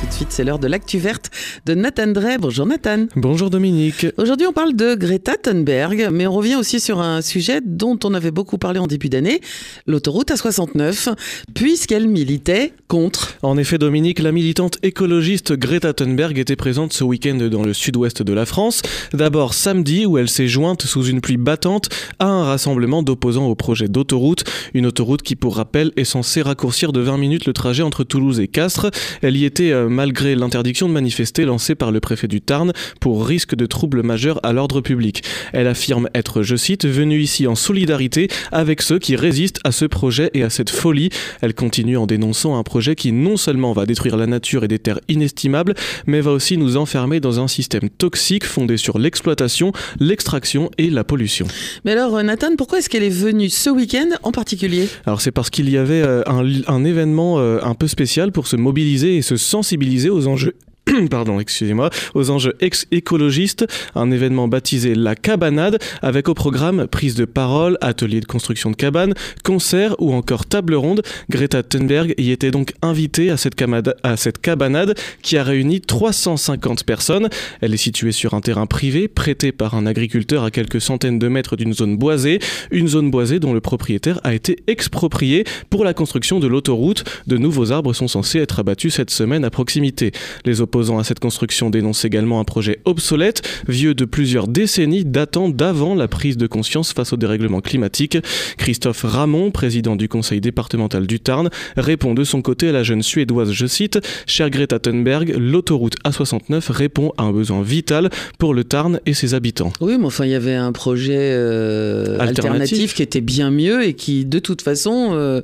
Tout de suite, c'est l'heure de l'actu verte de Nathan Drey. Bonjour Nathan. Bonjour Dominique. Aujourd'hui, on parle de Greta Thunberg, mais on revient aussi sur un sujet dont on avait beaucoup parlé en début d'année, l'autoroute A69, puisqu'elle militait contre. En effet, Dominique, la militante écologiste Greta Thunberg était présente ce week-end dans le sud-ouest de la France. D'abord samedi, où elle s'est jointe sous une pluie battante à un rassemblement d'opposants au projet d'autoroute. Une autoroute qui, pour rappel, est censée raccourcir de 20 minutes le trajet entre Toulouse et Castres. Elle y était euh, malgré l'interdiction de manifester lancée par le préfet du Tarn pour risque de troubles majeurs à l'ordre public. Elle affirme être, je cite, venue ici en solidarité avec ceux qui résistent à ce projet et à cette folie. Elle continue en dénonçant un projet qui non seulement va détruire la nature et des terres inestimables, mais va aussi nous enfermer dans un système toxique fondé sur l'exploitation, l'extraction et la pollution. Mais alors, euh, Nathan, pourquoi est-ce qu'elle est venue ce week-end en particulier? Alors, c'est parce qu'il y avait euh, un, un événement euh, un peu spécial pour se mobiliser et se sensibiliser aux enjeux pardon, excusez-moi, aux enjeux écologistes, un événement baptisé La Cabanade, avec au programme prise de parole, atelier de construction de cabanes, concert ou encore table ronde. Greta Thunberg y était donc invitée à cette, à cette cabanade qui a réuni 350 personnes. Elle est située sur un terrain privé, prêté par un agriculteur à quelques centaines de mètres d'une zone boisée, une zone boisée dont le propriétaire a été exproprié pour la construction de l'autoroute. De nouveaux arbres sont censés être abattus cette semaine à proximité. Les à cette construction dénoncent également un projet obsolète, vieux de plusieurs décennies, datant d'avant la prise de conscience face au dérèglement climatique. Christophe Ramon, président du conseil départemental du Tarn, répond de son côté à la jeune suédoise, je cite, Cher Greta Thunberg, l'autoroute A69 répond à un besoin vital pour le Tarn et ses habitants. Oui, mais enfin, il y avait un projet euh, alternatif. qui était bien mieux et qui, de toute façon, euh,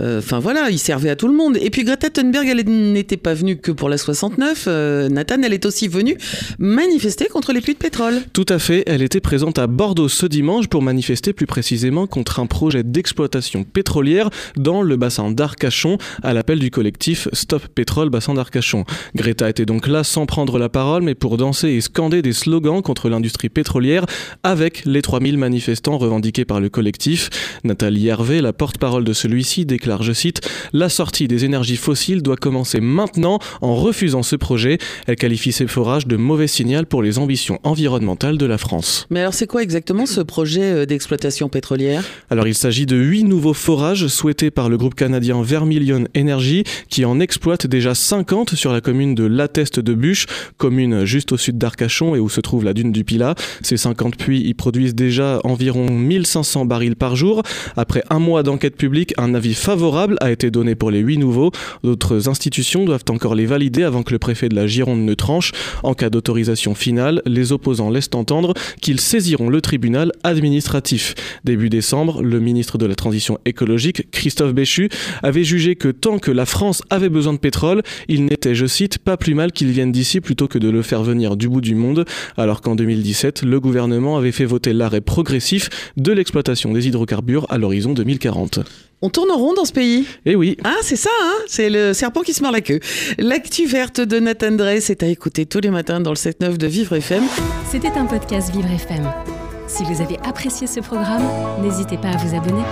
euh, enfin voilà, il servait à tout le monde. Et puis Greta Thunberg, elle n'était pas venue que pour la 69. Euh, Nathan, elle est aussi venue manifester contre les puits de pétrole. Tout à fait. Elle était présente à Bordeaux ce dimanche pour manifester plus précisément contre un projet d'exploitation pétrolière dans le bassin d'Arcachon à l'appel du collectif Stop Pétrole Bassin d'Arcachon. Greta était donc là sans prendre la parole, mais pour danser et scander des slogans contre l'industrie pétrolière avec les 3000 manifestants revendiqués par le collectif. Nathalie Hervé, la porte-parole de celui-ci, déclare, je cite, La sortie des énergies fossiles doit commencer maintenant en refusant ce projet. Elle qualifie ces forages de mauvais signal pour les ambitions environnementales de la France. Mais alors c'est quoi exactement ce projet euh, d'exploitation pétrolière? Alors il s'agit de huit nouveaux forages souhaités par le groupe canadien Vermilion Energy qui en exploite déjà 50 sur la commune de Lateste de Bûche, commune juste au sud d'Arcachon et où se trouve la dune du Pilat. Ces 50 puits y produisent déjà environ 1500 barils par jour. Après un mois d'enquête publique, un avis favorable favorable a été donné pour les huit nouveaux. D'autres institutions doivent encore les valider avant que le préfet de la Gironde ne tranche. En cas d'autorisation finale, les opposants laissent entendre qu'ils saisiront le tribunal administratif. Début décembre, le ministre de la Transition écologique, Christophe Béchu, avait jugé que tant que la France avait besoin de pétrole, il n'était, je cite, pas plus mal qu'il vienne d'ici plutôt que de le faire venir du bout du monde, alors qu'en 2017, le gouvernement avait fait voter l'arrêt progressif de l'exploitation des hydrocarbures à l'horizon 2040. On tourne en rond dans ce pays. Eh oui. Ah, c'est ça, hein c'est le serpent qui se mord la queue. L'actu verte de Nathan Drey, c'est à écouter tous les matins dans le 7-9 de Vivre FM. C'était un podcast Vivre FM. Si vous avez apprécié ce programme, n'hésitez pas à vous abonner.